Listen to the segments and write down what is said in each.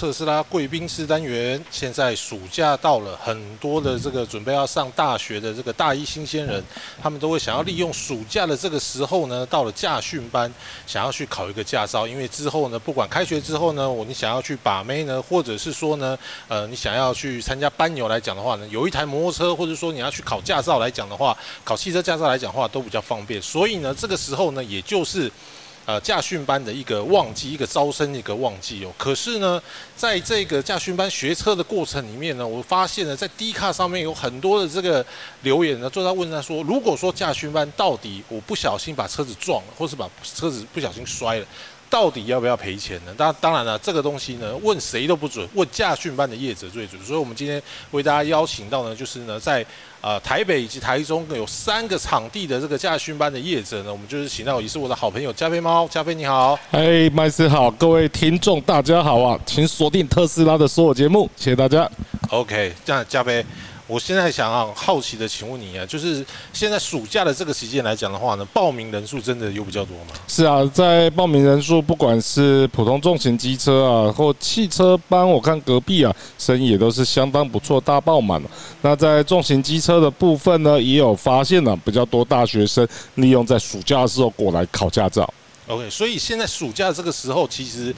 特斯拉贵宾室单元。现在暑假到了，很多的这个准备要上大学的这个大一新鲜人，他们都会想要利用暑假的这个时候呢，到了驾训班，想要去考一个驾照。因为之后呢，不管开学之后呢，我你想要去把妹呢，或者是说呢，呃，你想要去参加班游来讲的话呢，有一台摩托车，或者说你要去考驾照来讲的话，考汽车驾照来讲的话，都比较方便。所以呢，这个时候呢，也就是。呃，驾训班的一个旺季，一个招生一个旺季哦。可是呢，在这个驾训班学车的过程里面呢，我发现呢，在 D 卡上面有很多的这个留言呢，就在问他说，如果说驾训班到底我不小心把车子撞了，或是把车子不小心摔了。到底要不要赔钱呢？当当然了，这个东西呢，问谁都不准，问驾训班的业者最准。所以，我们今天为大家邀请到呢，就是呢，在呃台北以及台中有三个场地的这个驾训班的业者呢，我们就是请到也是我的好朋友加菲猫，加菲你好，哎，麦斯好，各位听众大家好啊，请锁定特斯拉的所有节目，谢谢大家。OK，这样加菲。我现在想要好奇的请问你啊，就是现在暑假的这个时间来讲的话呢，报名人数真的有比较多吗？是啊，在报名人数，不管是普通重型机车啊，或汽车班，我看隔壁啊，生意也都是相当不错，大爆满了。那在重型机车的部分呢，也有发现了比较多大学生利用在暑假的时候过来考驾照。OK，所以现在暑假这个时候，其实。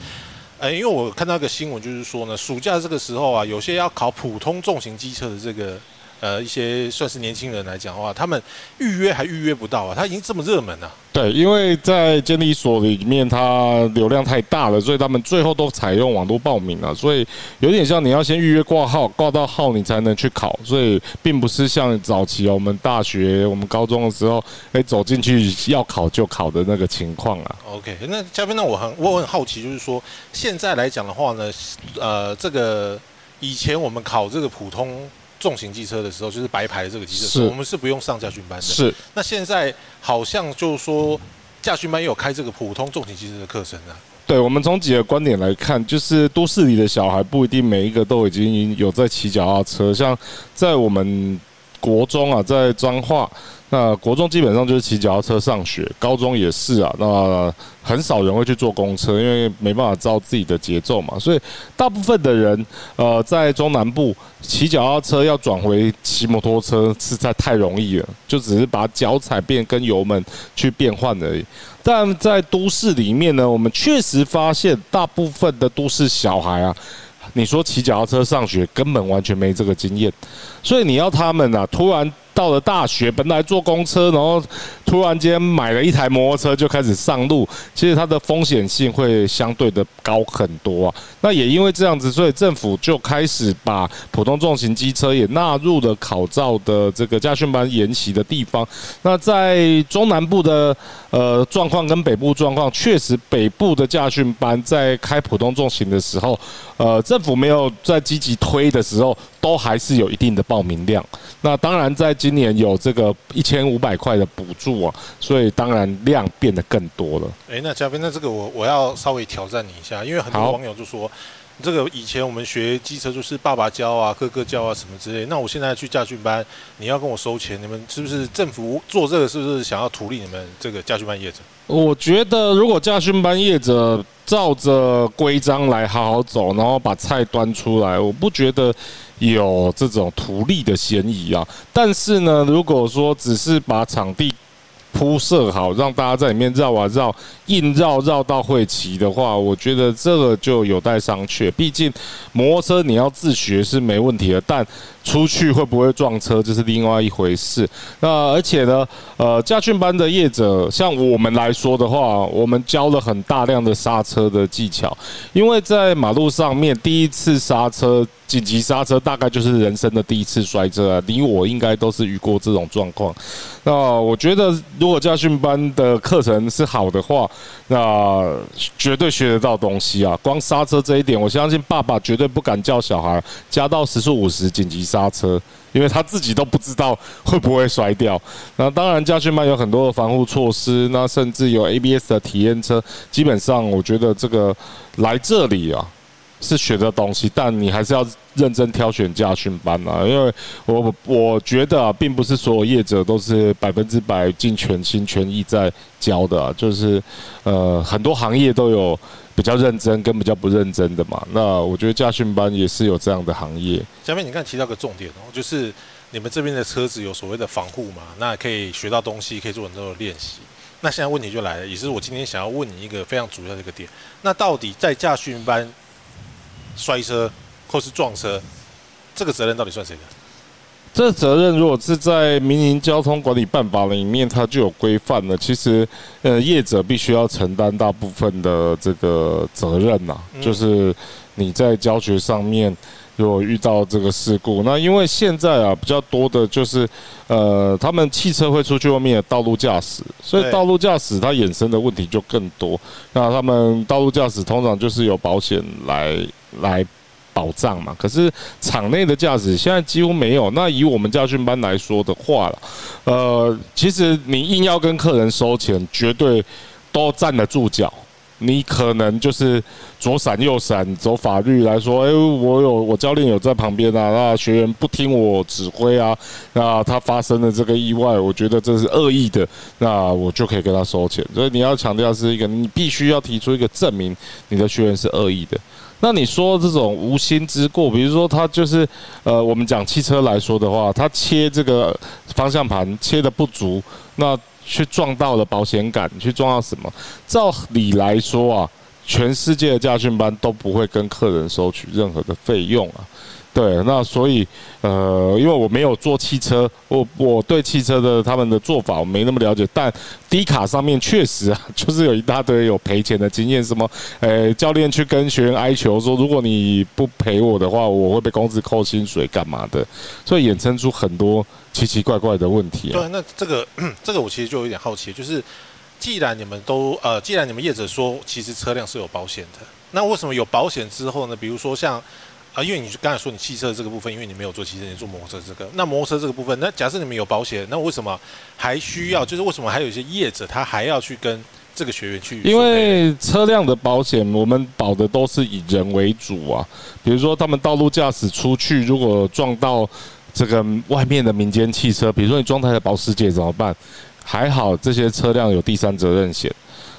哎，因为我看到一个新闻，就是说呢，暑假这个时候啊，有些要考普通重型机车的这个。呃，一些算是年轻人来讲的话，他们预约还预约不到啊，他已经这么热门了。对，因为在监理所里面，它流量太大了，所以他们最后都采用网络报名了。所以有点像你要先预约挂号，挂到号你才能去考。所以并不是像早期我们大学、我们高中的时候，哎，走进去要考就考的那个情况啊。OK，那嘉宾，那我很我很好奇，就是说现在来讲的话呢，呃，这个以前我们考这个普通。重型机车的时候，就是白牌的这个机车，我们是不用上驾训班的。是。那现在好像就是说，驾训班也有开这个普通重型机车的课程啊。对，我们从几个观点来看，就是都市里的小孩不一定每一个都已经有在骑脚踏车，像在我们国中啊，在彰化。那国中基本上就是骑脚踏车上学，高中也是啊。那很少人会去坐公车，因为没办法照自己的节奏嘛。所以大部分的人，呃，在中南部骑脚踏车要转回骑摩托车，实在太容易了，就只是把脚踩变跟油门去变换而已。但在都市里面呢，我们确实发现大部分的都市小孩啊，你说骑脚踏车上学，根本完全没这个经验，所以你要他们啊，突然。到了大学，本来坐公车，然后突然间买了一台摩托车就开始上路，其实它的风险性会相对的高很多啊。那也因为这样子，所以政府就开始把普通重型机车也纳入了考照的这个驾训班研习的地方。那在中南部的呃状况跟北部状况，确实北部的驾训班在开普通重型的时候，呃，政府没有在积极推的时候，都还是有一定的报名量。那当然在今年有这个一千五百块的补助啊，所以当然量变得更多了。哎，那嘉宾，那这个我我要稍微挑战你一下，因为很多网友就说，这个以前我们学机车就是爸爸教啊、哥哥教啊什么之类，那我现在去驾训班，你要跟我收钱，你们是不是政府做这个是不是想要图利你们这个驾训班业者？我觉得如果驾训班业者照着规章来好好走，然后把菜端出来，我不觉得。有这种图利的嫌疑啊，但是呢，如果说只是把场地铺设好，让大家在里面绕啊绕，硬绕绕到会骑的话，我觉得这个就有待商榷。毕竟摩托车你要自学是没问题的，但出去会不会撞车，这是另外一回事。那而且呢，呃，驾训班的业者，像我们来说的话，我们教了很大量的刹车的技巧，因为在马路上面第一次刹车、紧急刹车，大概就是人生的第一次摔车啊。你我应该都是遇过这种状况。那我觉得，如果驾训班的课程是好的话，那绝对学得到东西啊。光刹车这一点，我相信爸爸绝对不敢叫小孩加到时速五十紧急。刹车，因为他自己都不知道会不会摔掉。那当然，嘉训班有很多的防护措施，那甚至有 ABS 的体验车。基本上，我觉得这个来这里啊，是学的东西，但你还是要认真挑选驾训班啊，因为我我觉得，并不是所有业者都是百分之百尽全心全意在教的，就是呃很多行业都有比较认真跟比较不认真的嘛。那我觉得驾训班也是有这样的行业。下面你看提到个重点哦，就是你们这边的车子有所谓的防护嘛，那可以学到东西，可以做很多的练习。那现在问题就来了，也是我今天想要问你一个非常主要的一个点，那到底在驾训班摔车或是撞车，这个责任到底算谁的？这责任如果是在民营交通管理办法里面，它就有规范了。其实，呃，业者必须要承担大部分的这个责任呐，就是你在教学上面。如果遇到这个事故，那因为现在啊比较多的就是，呃，他们汽车会出去外面的道路驾驶，所以道路驾驶它衍生的问题就更多。那他们道路驾驶通常就是有保险来来保障嘛，可是场内的驾驶现在几乎没有。那以我们驾训班来说的话了，呃，其实你硬要跟客人收钱，绝对都站得住脚。你可能就是左闪右闪，走法律来说，哎，我有我教练有在旁边啊，那学员不听我指挥啊，那他发生了这个意外，我觉得这是恶意的，那我就可以跟他收钱。所以你要强调是一个，你必须要提出一个证明你的学员是恶意的。那你说这种无心之过，比如说他就是呃，我们讲汽车来说的话，他切这个方向盘切的不足，那。去撞到了保险杆，去撞到什么？照理来说啊，全世界的驾训班都不会跟客人收取任何的费用啊。对，那所以呃，因为我没有坐汽车，我我对汽车的他们的做法我没那么了解，但低卡上面确实啊，就是有一大堆有赔钱的经验，什么呃，教练去跟学员哀求说，如果你不赔我的话，我会被公司扣薪水干嘛的，所以衍生出很多。奇奇怪怪的问题。对，那这个 这个我其实就有点好奇，就是既然你们都呃，既然你们业者说其实车辆是有保险的，那为什么有保险之后呢？比如说像啊，因为你刚才说你汽车这个部分，因为你没有做汽车，你做摩托车这个，那摩托车这个部分，那假设你们有保险，那为什么还需要？就是为什么还有一些业者他还要去跟这个学员去？因为车辆的保险，我们保的都是以人为主啊。比如说他们道路驾驶出去，如果撞到。这个外面的民间汽车，比如说你撞台的保时捷怎么办？还好这些车辆有第三责任险，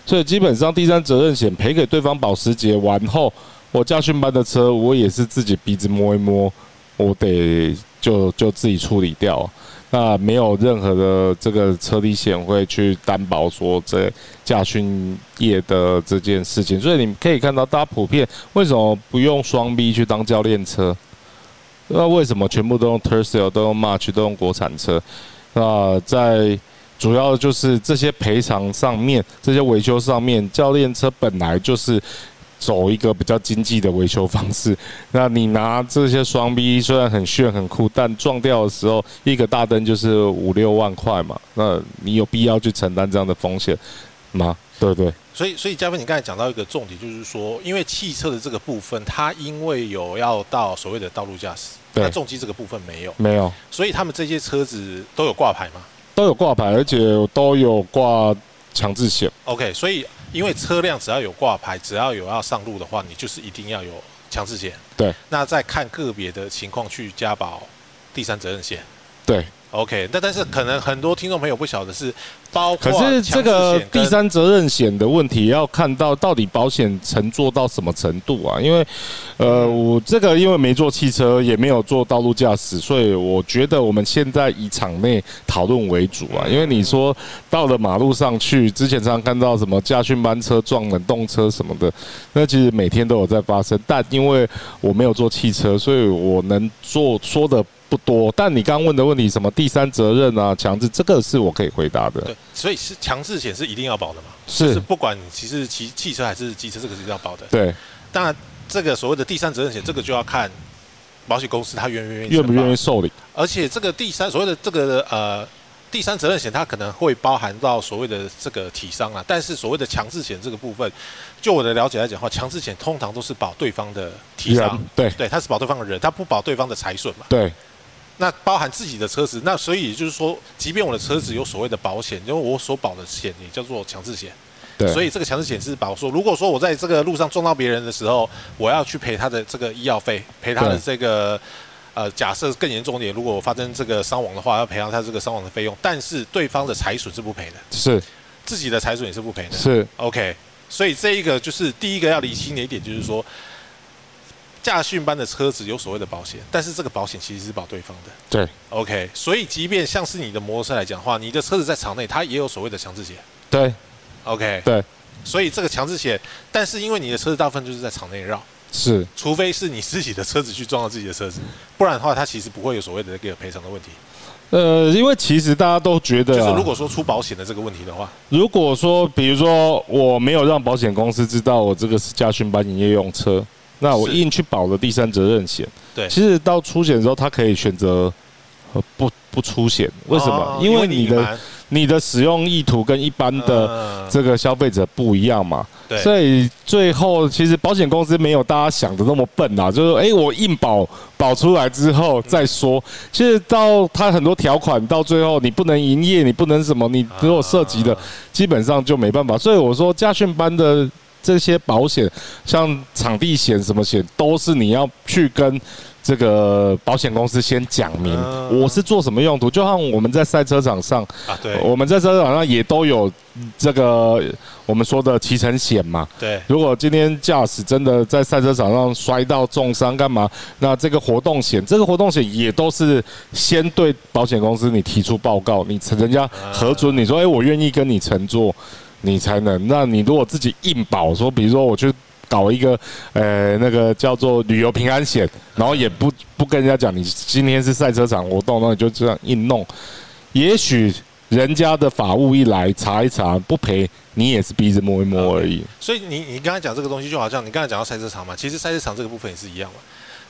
所以基本上第三责任险赔给对方保时捷完后，我驾训班的车我也是自己鼻子摸一摸，我得就就自己处理掉，那没有任何的这个车体险会去担保说这驾训业的这件事情，所以你可以看到大家普遍为什么不用双 B 去当教练车？那为什么全部都用 t e r s a l 都用 March，都用国产车？那在主要就是这些赔偿上面，这些维修上面，教练车本来就是走一个比较经济的维修方式。那你拿这些双 B 虽然很炫很酷，但撞掉的时候，一个大灯就是五六万块嘛。那你有必要去承担这样的风险吗？对对。所以，所以嘉芬，你刚才讲到一个重点，就是说，因为汽车的这个部分，它因为有要到所谓的道路驾驶，那重机这个部分没有，没有，所以他们这些车子都有挂牌吗？都有挂牌，而且都有挂强制险。OK，所以因为车辆只要有挂牌，只要有要上路的话，你就是一定要有强制险。对，那再看个别的情况去加保第三责任险。对。OK，但但是可能很多听众朋友不晓得是包括，可是这个第三责任险的问题要看到到底保险承做到什么程度啊？因为，呃，我这个因为没做汽车，也没有做道路驾驶，所以我觉得我们现在以场内讨论为主啊。因为你说到了马路上去，之前常常看到什么驾训班车撞冷冻车什么的，那其实每天都有在发生。但因为我没有做汽车，所以我能做说的。不多，但你刚问的问题，什么第三责任啊，强制，这个是我可以回答的。对，所以是强制险是一定要保的嘛？是，不管其实骑汽车还是机车，这个是要保的。对，当然这个所谓的第三责任险，这个就要看保险公司他愿不愿意愿不愿意受理。而且这个第三所谓的这个呃第三责任险，它可能会包含到所谓的这个体伤啊，但是所谓的强制险这个部分，就我的了解来讲的话，强制险通常都是保对方的体伤，对对，它是保对方的人，它不保对方的财损嘛。对。那包含自己的车子，那所以就是说，即便我的车子有所谓的保险，因为我所保的险也叫做强制险，对。所以这个强制险是保说，如果说我在这个路上撞到别人的时候，我要去赔他的这个医药费，赔他的这个。呃，假设更严重点，如果发生这个伤亡的话，要赔偿他这个伤亡的费用，但是对方的财损是不赔的，是。自己的财损也是不赔的。是。OK，所以这一个就是第一个要理清的一点，就是说，驾训班的车子有所谓的保险，但是这个保险其实是保对方的。对 OK，所以即便像是你的摩托车来讲的话，你的车子在场内，它也有所谓的强制险。对 OK，对所以这个强制险，但是因为你的车子大部分就是在场内绕，是除非是你自己的车子去撞到自己的车子，不然的话，它其实不会有所谓的这个赔偿的问题。呃，因为其实大家都觉得、啊，就是如果说出保险的这个问题的话，如果说，比如说我没有让保险公司知道我这个是驾训班营业用车，那我硬去保了第三责任险。对其实到出险的时候，他可以选择呃不不出险。为什么哦？因为你的你你的使用意图跟一般的嗯这个消费者不一样嘛。对所以最后其实保险公司没有大家想的那么笨啊，就是诶，我硬保保出来之后再说。其实到它很多条款到最后你不能营业，你不能什么，你如果涉及的啊基本上就没办法。所以我说家训班的这些保险，像场地险什么险，都是你要去跟。这个保险公司先讲明嗯我是做什么用途，就像我们在赛车场上，啊，对我们在赛车场上也都有这个我们说的骑乘险嘛。对如果今天驾驶真的在赛车场上摔到重伤干嘛？那这个活动险，这个活动险也都是先对保险公司你提出报告，你人家核准，你说哎、我愿意跟你乘坐，你才能。那你如果自己硬保说，比如说我去。搞一个呃那个叫做旅游平安险，然后也不不跟人家讲你今天是赛车场活动，那你就这样硬弄，也许人家的法务一来查一查不赔，你也是鼻子摸一摸而已。所以你你刚才讲这个东西，就好像你刚才讲到赛车场嘛，其实赛车场这个部分也是一样嘛。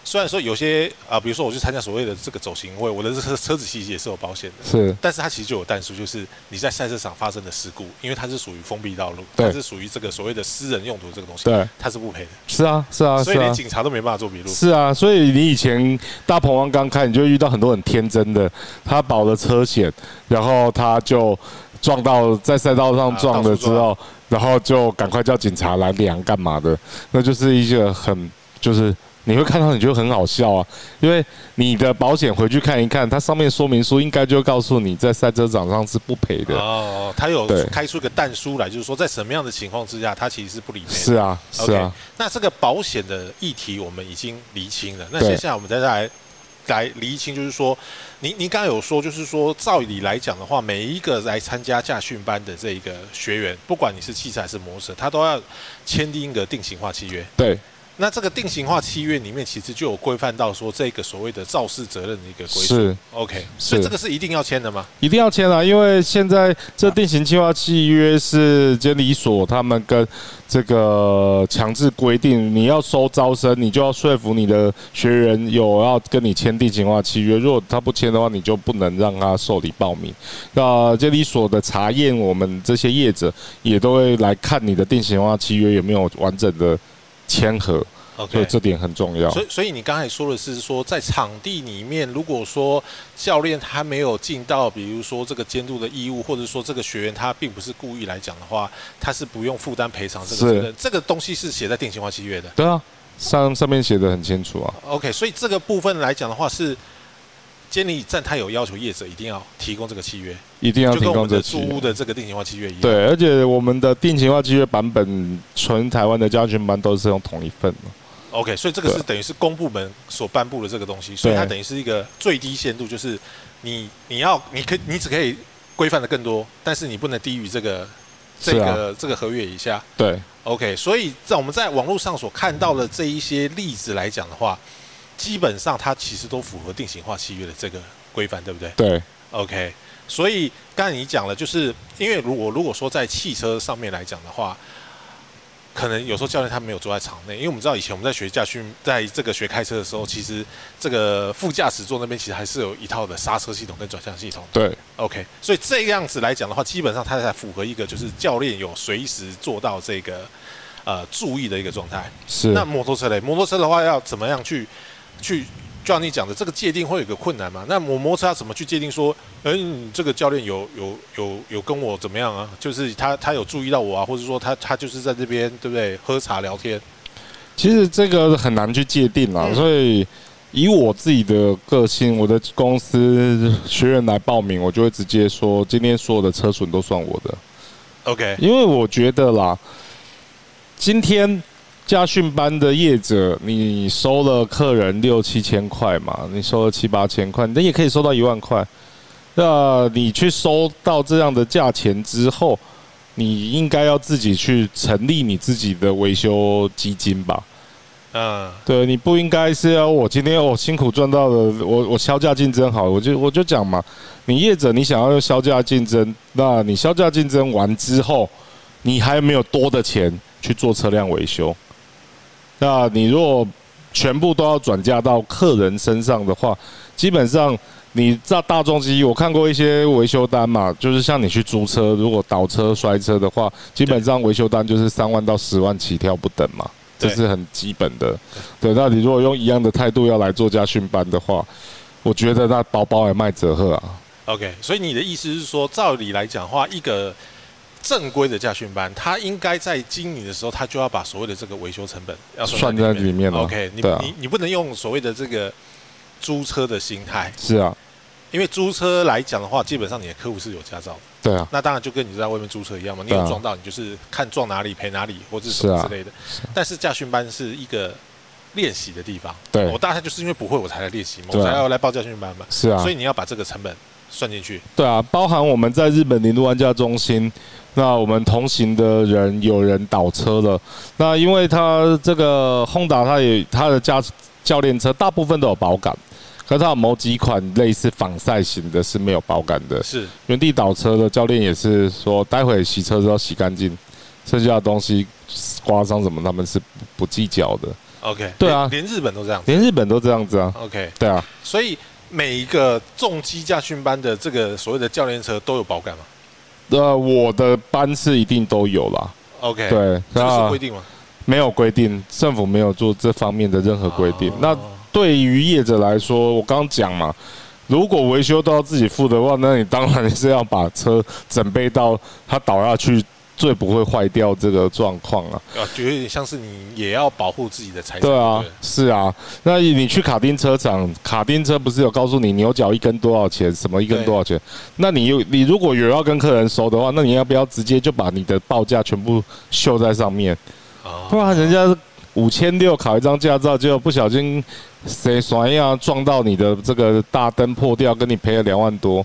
虽然说有些啊、比如说我去参加所谓的这个走行会，我的这个车子其实也是有保险的，是但是它其实就有淡数，就是你在赛车场发生的事故，因为它是属于封闭道路，对它是属于这个所谓的私人用途这个东西，对，它是不赔的，是啊，是啊，所以连警察都没办法做笔录。是啊，所以你以前大鹏湾刚开，你就遇到很多很天真的，他保了车险，然后他就撞到在赛道上撞了之啊后，然后就赶快叫警察来量干嘛的，那就是一个很就是。你会看到，你觉得很好笑啊，因为你的保险回去看一看，它上面说明书应该就告诉你在赛车场上是不赔的。哦，它有对开出一个淡书来，就是说在什么样的情况之下，它其实是不理赔。是啊，是 OK，啊，那这个保险的议题我们已经厘清了，那接下来我们再来来厘清，就是说，您您刚刚有说，就是说，照理来讲的话，每一个来参加驾训班的这一个学员，不管你是汽车还是摩托车，他都要签订一个定型化契约。对，那这个定型化契约里面，其实就有规范到说这个所谓的肇事责任的一个规定。是 OK，所以是这个是一定要签的吗？一定要签啊，因为现在这定型计划契约是监理所他们跟这个强制规定，你要收招生，你就要说服你的学员有要跟你签定型化契约。如果他不签的话，你就不能让他受理报名。那监理所的查验，我们这些业者也都会来看你的定型化契约有没有完整的签合，所以这点很重要。所以，所以你刚才说的是说，在场地里面，如果说教练他没有尽到，比如说这个监督的义务，或者说这个学员他并不是故意来讲的话，他是不用负担赔偿这个责任。这个东西是写在定型化契约的。对啊，上上面写的很清楚啊。OK，所以这个部分来讲的话，是监理站他有要求业者一定要提供这个契约，一定要提供这租屋的这个定型化契约一样。对，而且我们的定型化契约版本，全台湾的家训班都是用同一份。的。OK，所以这个是等于是公部门所颁布的这个东西，所以它等于是一个最低限度，就是你你要你可你只可以规范的更多，但是你不能低于这个这个、这个合约以下。对，OK，所以在我们在网络上所看到的这一些例子来讲的话，基本上它其实都符合定型化契约的这个规范，对不对？对，？OK，所以刚才你讲了，就是因为如果如果说在汽车上面来讲的话，可能有时候教练他没有坐在场内，因为我们知道以前我们在学驾训，在这个学开车的时候，其实这个副驾驶座那边其实还是有一套的刹车系统跟转向系统。对，OK，所以这样子来讲的话，基本上它才符合一个就是教练有随时做到这个呃注意的一个状态。是那摩托车嘞，摩托车的话要怎么样去去就像你讲的，这个界定会有个困难嘛？那我摩擦怎么去界定说，嗯，这个教练有有有有跟我怎么样啊？就是他他有注意到我啊，或者说他他就是在这边对不对？喝茶聊天。其实这个很难去界定啦，所以以我自己的个性，我的公司学员来报名，我就会直接说，今天所有的车损都算我的。OK，因为我觉得啦，今天驾训班的业者，你收了客人六七千块嘛，你收了七八千块，你也可以收到一万块。那你去收到这样的价钱之后，你应该要自己去成立你自己的维修基金吧？嗯，对，你不应该是要我今天我辛苦赚到的，我我销价竞争好，我就我就讲嘛，你业者你想要用销价竞争，那你销价竞争完之后，你还没有多的钱去做车辆维修，那你如果全部都要转嫁到客人身上的话，基本上你在大众机，我看过一些维修单嘛，就是像你去租车，如果倒车摔车的话，基本上维修单就是三万到十万起跳不等嘛。这是很基本的，对。那你如果用一样的态度要来做家训班的话，我觉得那包包也卖折赫啊。OK，所以你的意思是说，照理来讲的话，一个正规的驾训班，他应该在经营的时候，他就要把所谓的这个维修成本要算在里面。了 OK，你、啊。你你不能用所谓的这个租车的心态，是啊，因为租车来讲的话，基本上你的客户是有驾照的，对啊，那当然就跟你在外面租车一样嘛，你有撞到，你就是看撞哪里赔哪里，或者是之类的。但是驾训班是一个练习的地方，对。我大概就是因为不会我才来练习嘛，我才要来报驾训班嘛，是啊。所以你要把这个成本算进去。对啊，包含我们在日本零度玩家中心，那我们同行的人有人倒车了，那因为他这个 Honda 它也他的驾教练车大部分都有保杆，可是他有某几款类似仿赛型的是没有保杆的。是原地倒车的教练也是说，待会洗车之后洗干净，剩下的东西刮伤什么他们是不不计较的，OK，对啊连连日本都这样。连日本都这样子啊。OK，对啊，所以每一个重机驾训班的这个所谓的教练车都有保杆嘛呃，我的班次一定都有啦。？OK，，对，这是那规定吗？没有规定，政府没有做这方面的任何规定。哦那对于业者来说，我刚刚讲嘛，如果维修都要自己付的话，那你当然是要把车准备到它倒下去最不会坏掉这个状况啊。啊，就有点像是你也要保护自己的财产。对啊，是啊。那你去卡丁车场，卡丁车不是有告诉你牛角一根多少钱，什么一根多少钱？那你有你如果有要跟客人收的话，那你要不要直接就把你的报价全部秀在上面？啊不然人家五千六考一张驾照，结果不小心谁甩呀撞到你的这个大灯破掉，跟你赔了两万多。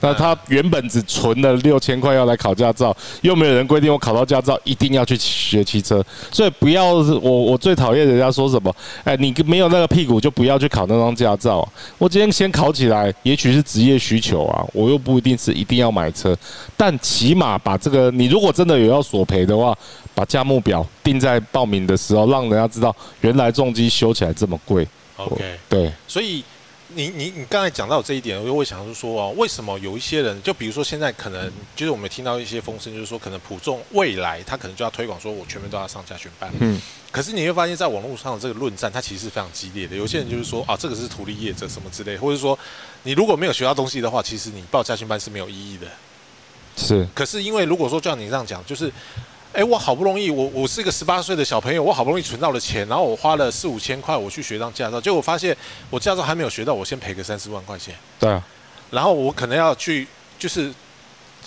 那他原本只存了六千块要来考驾照，又没有人规定我考到驾照一定要去学汽车，所以不要我我最讨厌人家说什么，哎，你没有那个屁股就不要去考那张驾照、啊。我今天先考起来，也许是职业需求啊，我又不一定是一定要买车，但起码把这个，你如果真的有要索赔的话，把价目表定在报名的时候，让人家知道原来重机修起来这么贵。，OK，对，所以你你你刚才讲到这一点，我就会想说哦，为什么有一些人，就比如说现在可能就是我们听到一些风声，就是说可能普众未来他可能就要推广说我全面都要上驾训班，嗯，可是你会发现在网络上的这个论战，它其实是非常激烈的。有些人就是说啊，这个是图利业者什么之类，或者说你如果没有学到东西的话，其实你报家训班是没有意义的。是可是因为如果说就像你这样讲，就是，哎，我好不容易，我我是一个十八岁的小朋友，我好不容易存到了钱，然后我花了四五千块，我去学张驾照，结果发现我驾照还没有学到，我先赔个三四万块钱，对啊，然后我可能要去，就是，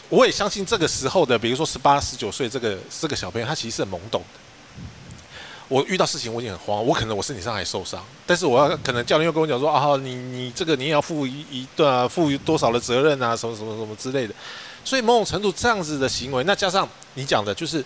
我也相信这个时候的，比如说十八、十九岁这个这个小朋友，他其实是很懵懂的。我遇到事情我已经很慌，我可能我身体上还受伤，但是我要可能教练又跟我讲说啊，你你这个你也要负一一段啊，负多少的责任啊，什么什么什么之类的。所以某种程度这样子的行为，那加上你讲的就是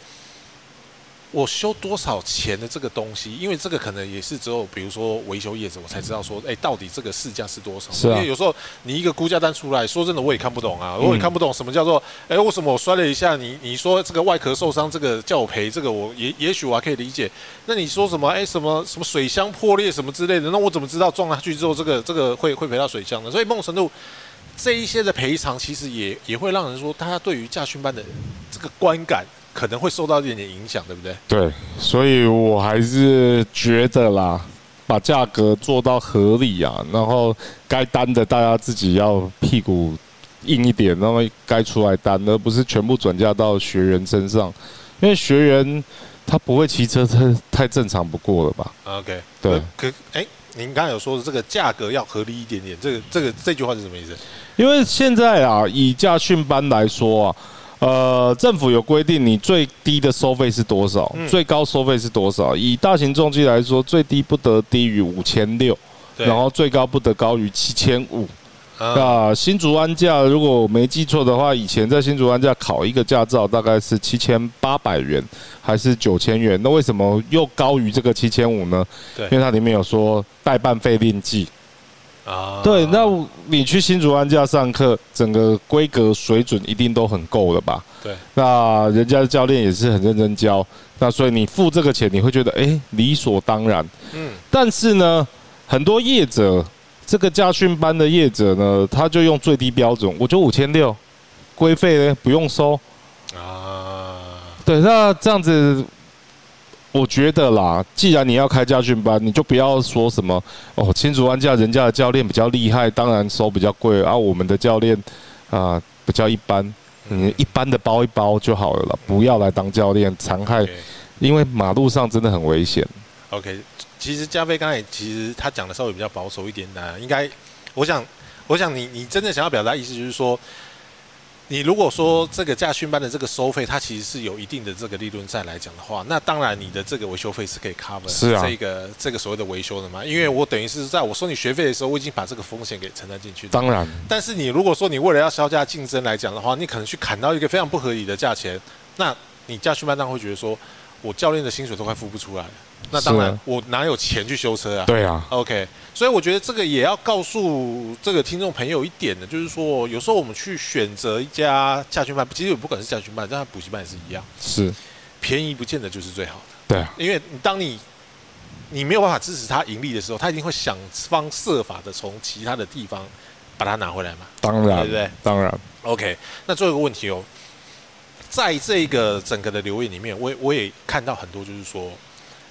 我修多少钱的这个东西，因为这个可能也是只有比如说维修业者我才知道说，哎，到底这个市价是多少？因为有时候你一个估价单出来，说真的我也看不懂啊，我也看不懂什么叫做，哎，为什么我摔了一下，你你说这个外壳受伤，这个叫我赔，这个我也也许我还可以理解。那你说什么，哎，什么什么水箱破裂什么之类的，那我怎么知道撞下去之后，这个这个会会赔到水箱呢？所以某种程度。这一些的赔偿，其实也也会让人说，大家对于驾训班的这个观感可能会受到一点点影响，对不对？对，所以我还是觉得啦，把价格做到合理啊，然后该担的大家自己要屁股硬一点，那么该出来担，而不是全部转嫁到学员身上，因为学员他不会骑车，太太正常不过了吧？OK，对可可哎，您刚才有说的这个价格要合理一点点，这个这个这句话是什么意思？因为现在啊，以驾训班来说啊，呃，政府有规定，你最低的收费是多少，嗯最高收费是多少？以大型重机来说，最低不得低于五千六，然后最高不得高于七千五。啊那新竹安驾，如果我没记错的话，以前在新竹安驾考一个驾照大概是七千八百元，还是九千元？那为什么又高于这个七千五呢？对因为它里面有说代办费另计。啊对，那你去新竹安驾上课，整个规格水准一定都很够了吧？对，那人家的教练也是很认真教，那所以你付这个钱，你会觉得哎、理所当然。嗯但是呢，很多业者，这个家训班的业者呢，他就用最低标准，我就五千六，规费呢不用收。啊，对，那这样子，我觉得啦，既然你要开家训班，你就不要说什么哦，新竹安家人家的教练比较厉害，当然收比较贵，啊，我们的教练啊、比较一般，你一般的包一包就好了啦，不要来当教练，残害，因为马路上真的很危险。OK，其实加菲刚才其实他讲的稍微比较保守一点的，应该，我想，我想你你真正想要表达意思就是说，你如果说这个驾训班的这个收费，它其实是有一定的这个利润在来讲的话，那当然你的这个维修费是可以 cover 是啊这个这个所谓的维修的嘛，因为我等于是在我收你学费的时候，我已经把这个风险给承担进去了。当然，但是你如果说你为了要销价竞争来讲的话，你可能去砍到一个非常不合理的价钱，那你驾训班当然会觉得说，我教练的薪水都快付不出来了，那当然我哪有钱去修车啊？对啊，OK，所以我觉得这个也要告诉这个听众朋友一点的，就是说有时候我们去选择一家驾训班，其实也不管是驾训班，但补习班也是一样，是，便宜不见得就是最好的，对啊，因为你当你你没有办法支持他盈利的时候，他一定会想方设法的从其他的地方把它拿回来嘛。当然，对不对？当然，OK，那最后一个问题哦，在这个整个的留言里面，我我也看到很多，就是说，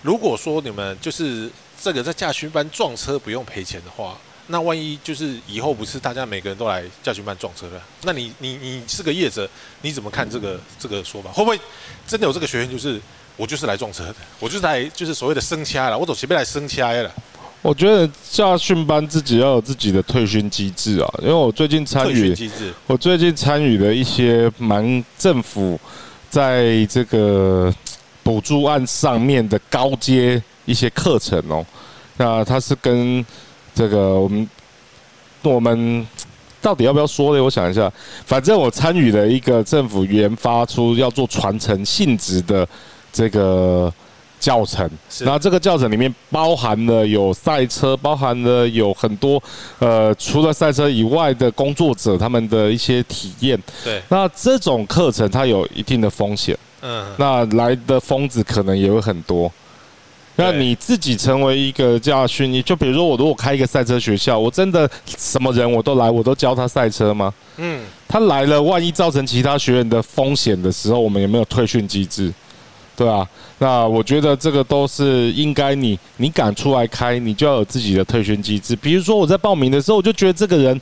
如果说你们就是这个在驾训班撞车不用赔钱的话，那万一就是以后不是大家每个人都来驾训班撞车了，那你你你是个业者，你怎么看这个这个说法？会不会真的有这个学员就是我就是来撞车的，我就是来就是所谓的生掐了，我走前面来生掐了，我觉得驾训班自己要有自己的退训机制啊，因为我最近参与，我最近参与了一些蛮政府在这个补助案上面的高阶一些课程哦，那它是跟这个我们我们到底要不要说呢？我想一下，反正我参与了一个政府研发出要做传承性质的这个教程，是然后这个教程里面包含了有赛车，包含了有很多呃除了赛车以外的工作者他们的一些体验。对，那这种课程它有一定的风险，嗯，那来的疯子可能也会很多。那你自己成为一个教训，你就比如说我如果开一个赛车学校，我真的什么人我都来，我都教他赛车吗？嗯，他来了，万一造成其他学员的风险的时候，我们有没有退训机制？对啊，那我觉得这个都是应该你你敢出来开，你就要有自己的退训机制。比如说我在报名的时候，我就觉得这个人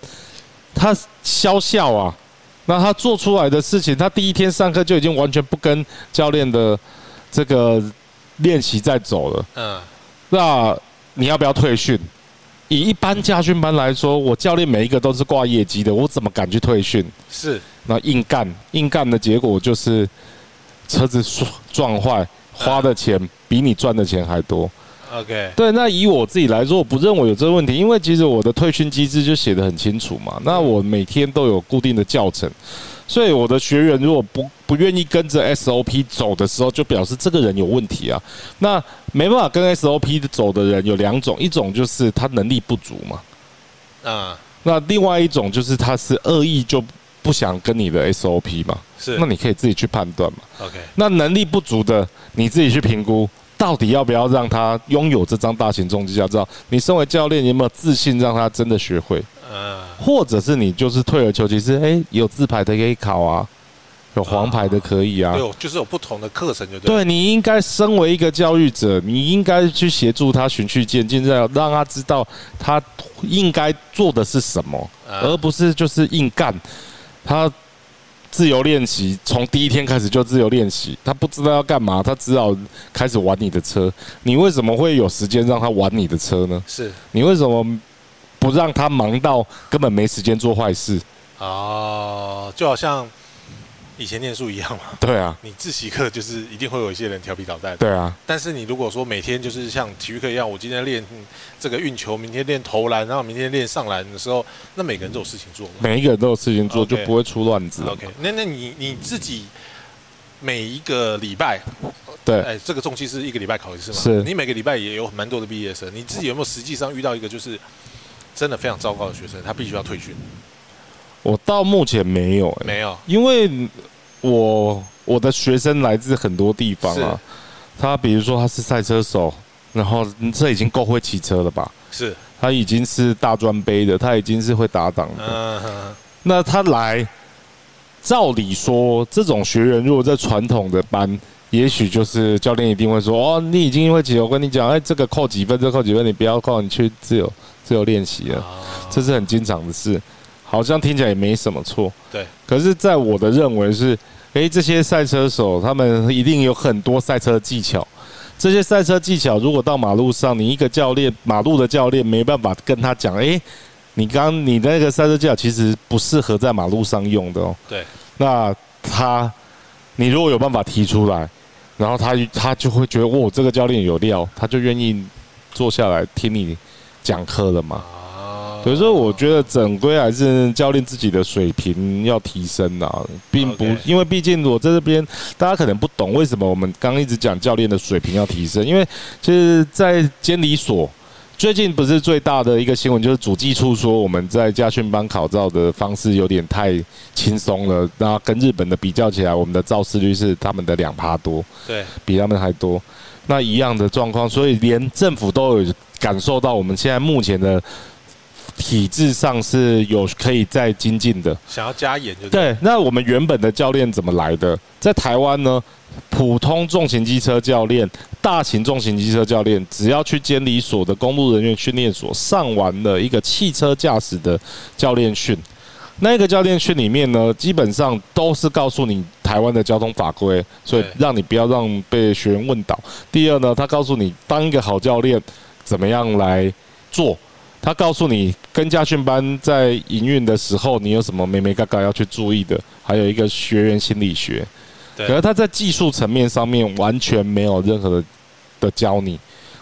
他消笑啊，那他做出来的事情，他第一天上课就已经完全不跟教练的这个练习在走了。嗯，那你要不要退训？以一般家训班来说，我教练每一个都是挂业绩的，我怎么敢去退训？是，那硬干，硬干的结果就是车子撞撞坏，花的钱比你赚的钱还多。OK，对，那以我自己来说，我不认为有这个问题，因为其实我的退训机制就写得很清楚嘛。那我每天都有固定的教程，所以我的学员如果不不愿意跟着 SOP 走的时候，就表示这个人有问题啊。那没办法跟 SOP 走的人有两种，一种就是他能力不足嘛，啊，那另外一种就是他是恶意就不想跟你的 SOP 嘛。是那你可以自己去判断嘛。OK，那能力不足的，你自己去评估，到底要不要让他拥有这张大型重机驾照？你身为教练，你有没有自信让他真的学会？嗯，或者是你就是退而求其次，哎、有自排的可以考啊，有黄牌的可以啊。有就是有不同的课程，就对。对你应该身为一个教育者，你应该去协助他循序渐进，让让他知道他应该做的是什么，而不是就是硬干。他自由练习，从第一天开始就自由练习，他不知道要干嘛，他只好开始玩你的车。你为什么会有时间让他玩你的车呢？是你为什么不让他忙到根本没时间做坏事？哦，就好像以前念书一样嘛。对啊，你自习课就是一定会有一些人调皮捣蛋。对啊，但是你如果说每天就是像体育课一样，我今天练这个运球，明天练投篮，然后明天练上篮的时候，那每个人都有事情做。每一个人都有事情做，就不会出乱子。OK，那那你你自己每一个礼拜，对，哎，这个重期是一个礼拜考一次嘛？是。你每个礼拜也有蛮多的毕业生，你自己有没有实际上遇到一个就是真的非常糟糕的学生，他必须要退训？我到目前没有，没有，因为我我的学生来自很多地方啊。他比如说他是赛车手，然后这已经够会骑车了吧？是，他已经是大专杯的，他已经是会打档的。嗯那他来，照理说，这种学员如果在传统的班，也许就是教练一定会说：“哦，你已经会骑，我跟你讲，哎，这个扣几分，这扣几分，你不要扣，你去自由自由练习了。”这是很经常的事。好像听起来也没什么错，对。可是，在我的认为是，诶，这些赛车手他们一定有很多赛车技巧。这些赛车技巧，如果到马路上，你一个教练，马路的教练没办法跟他讲，诶，你刚你的那个赛车技巧其实不适合在马路上用的哦。对。那他，你如果有办法提出来，然后他他就会觉得，哦，这个教练有料，他就愿意坐下来听你讲课了嘛。所以说，我觉得整归还是教练自己的水平要提升啊，并不因为毕竟我在这边，大家可能不懂为什么我们刚一直讲教练的水平要提升，因为就是在监理所最近不是最大的一个新闻，就是主计处说我们在家训班考照的方式有点太轻松了，那跟日本的比较起来，我们的肇事率是他们的两趴多，对，比他们还多，那一样的状况，所以连政府都有感受到我们现在目前的。体制上是有可以再精进的，想要加严就对。那我们原本的教练怎么来的？在台湾呢，普通重型机车教练、大型重型机车教练，只要去监理所的公路人员训练所上完了一个汽车驾驶的教练训，那个教练训里面呢，基本上都是告诉你台湾的交通法规，所以让你不要让被学员问倒。第二呢，他告诉你当一个好教练怎么样来做。他告诉你，跟家训班在营运的时候，你有什么没没嘎嘎要去注意的？还有一个学员心理学，可是他在技术层面上面完全没有任何的的教你。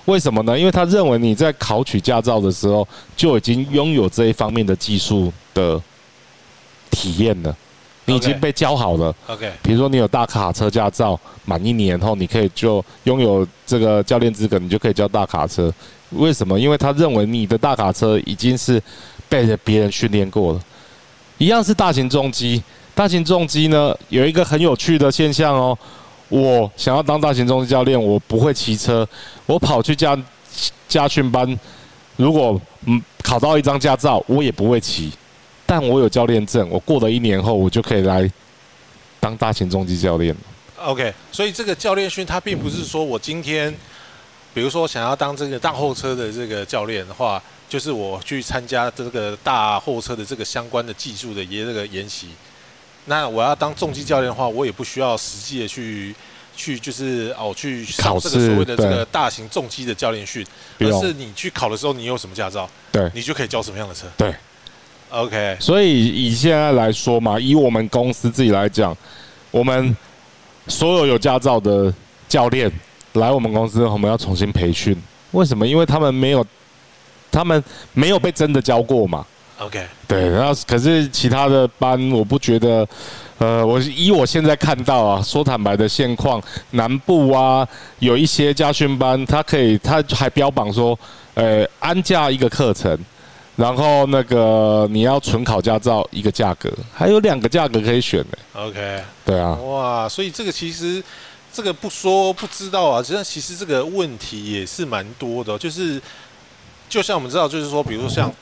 为什么呢？因为他认为你在考取驾照的时候就已经拥有这一方面的技术的体验了，你已经被教好了。OK，比如说你有大卡车驾照，满一年后你可以就拥有这个教练资格，你就可以教大卡车。为什么？因为他认为你的大卡车已经是被别人训练过了，一样是大型重机。大型重机呢，有一个很有趣的现象哦。我想要当大型重机教练，我不会骑车，我跑去驾驾训班，如果嗯考到一张驾照，我也不会骑，但我有教练证，我过了一年后，我就可以来当大型重机教练 OK，所以这个教练训，他并不是说我今天。比如说，想要当这个大货车的这个教练的话，就是我去参加这个大货车的这个相关的技术的研这个研习。那我要当重机教练的话，我也不需要实际的去去就是哦去考这个所谓的这个大型重机的教练训，而是你去考的时候，你有什么驾照，对，你就可以教什么样的车。对，OK。所以以现在来说嘛，以我们公司自己来讲，我们所有有驾照的教练。来我们公司，我们要重新培训。为什么？因为他们没有，他们没有被真的教过嘛。OK，对。然后，可是其他的班，我不觉得。呃，我以我现在看到啊，说坦白的现况，南部啊，有一些家训班，他可以，他还标榜说，呃，安驾一个课程，然后那个你要纯考驾照一个价格，还有两个价格可以选的。OK，对啊。哇，所以这个其实。这个不说不知道啊，实际上其实这个问题也是蛮多的，就是就像我们知道，就是说，比如说像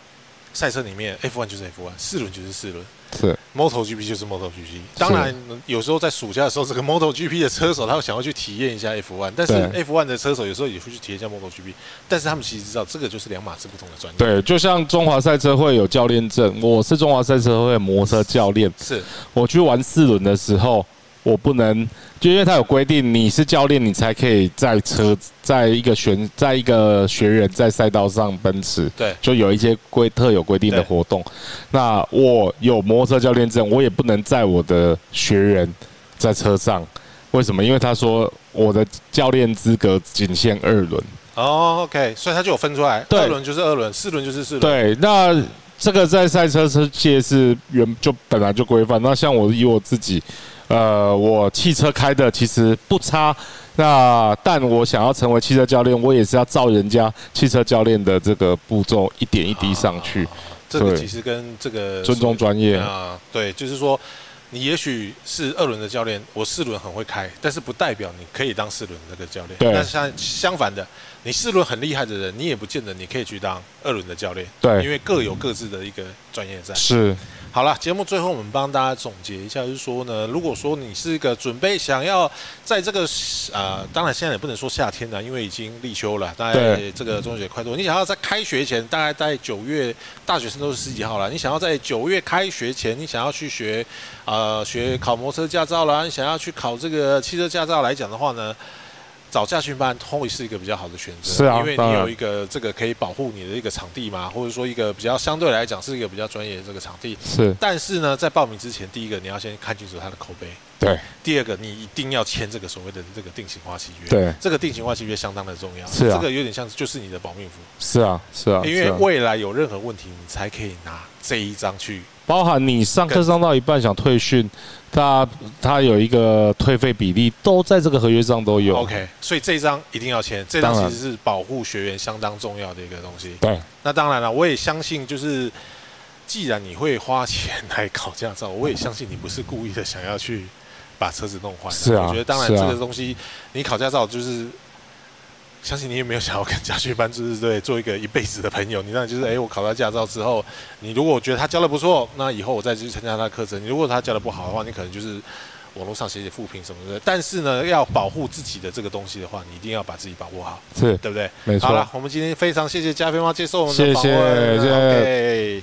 赛车里面，F1 就是 F1，四轮就是四轮，是。MotoGP 就是 MotoGP。当然，有时候在暑假的时候，这个 MotoGP 的车手他会想要去体验一下 F1，但是对。F1 的车手有时候也会去体验一下 MotoGP，但是他们其实知道这个就是两码事不同的专业。对，就像中华赛车会有教练证，我是中华赛车会摩托车教练，是。我去玩四轮的时候，我不能，就因为他有规定，你是教练，你才可以在车，在一个选，在一个学员在赛道上奔驰，对就有一些规特有规定的活动。那我有摩托车教练证，我也不能载我的学员在车上，为什么？因为他说我的教练资格仅限二轮。哦，OK，所以他就有分出来，对二轮就是二轮，四轮就是四轮。对，那这个在赛车车界是原就本来就规范。那像我以我自己，呃，我汽车开的其实不差。那但我想要成为汽车教练，我也是要照人家汽车教练的这个步骤一点一滴上去，这个其实跟这个尊重专业。啊，对，就是说。你也许是二轮的教练，我四轮很会开，但是不代表你可以当四轮那个教练。对那相相反的，你四轮很厉害的人，你也不见得你可以去当二轮的教练。对因为各有各自的一个专业在。是好了，节目最后我们帮大家总结一下，就是说呢，如果说你是一个准备想要在这个呃，当然现在也不能说夏天了，因为已经立秋了，大概对这个中秋节快到，你想要在开学前，大概在九月，大学生都是十几号了，你想要在九月开学前，你想要去学呃学考摩托车驾照啦，你想要去考这个汽车驾照来讲的话呢？找驾训班会是一个比较好的选择，是啊因为你有一个这个可以保护你的一个场地嘛，或者说一个比较相对来讲是一个比较专业的这个场地。是，但是呢，在报名之前，第一个你要先看清楚他的口碑，对。第二个你一定要签这个所谓的这个定型化契约。对。这个定型化契约相当的重要，是啊。这个有点像就是你的保命符，是啊是啊，因为未来有任何问题，你才可以拿这一张去。包含你上课上到一半想退训，他他有一个退费比例，都在这个合约上都有。OK，所以这一张一定要签，这张其实是保护学员相当重要的一个东西。对那当然了，我也相信，就是既然你会花钱来考驾照，我也相信你不是故意的想要去把车子弄坏。是啊我觉得当然这个东西，你考驾照就是。相信你也没有想要跟家训班，就是对做一个一辈子的朋友。你当然就是，哎、我考到驾照之后，你如果觉得他教的不错，那以后我再去参加他的课程。你如果他教的不好的话，你可能就是网络上写写负评什么的。但是呢，要保护自己的这个东西的话，你一定要把自己把握好，是对不对？没错好了，我们今天非常谢谢加菲猫接受我们的访问谢谢 OK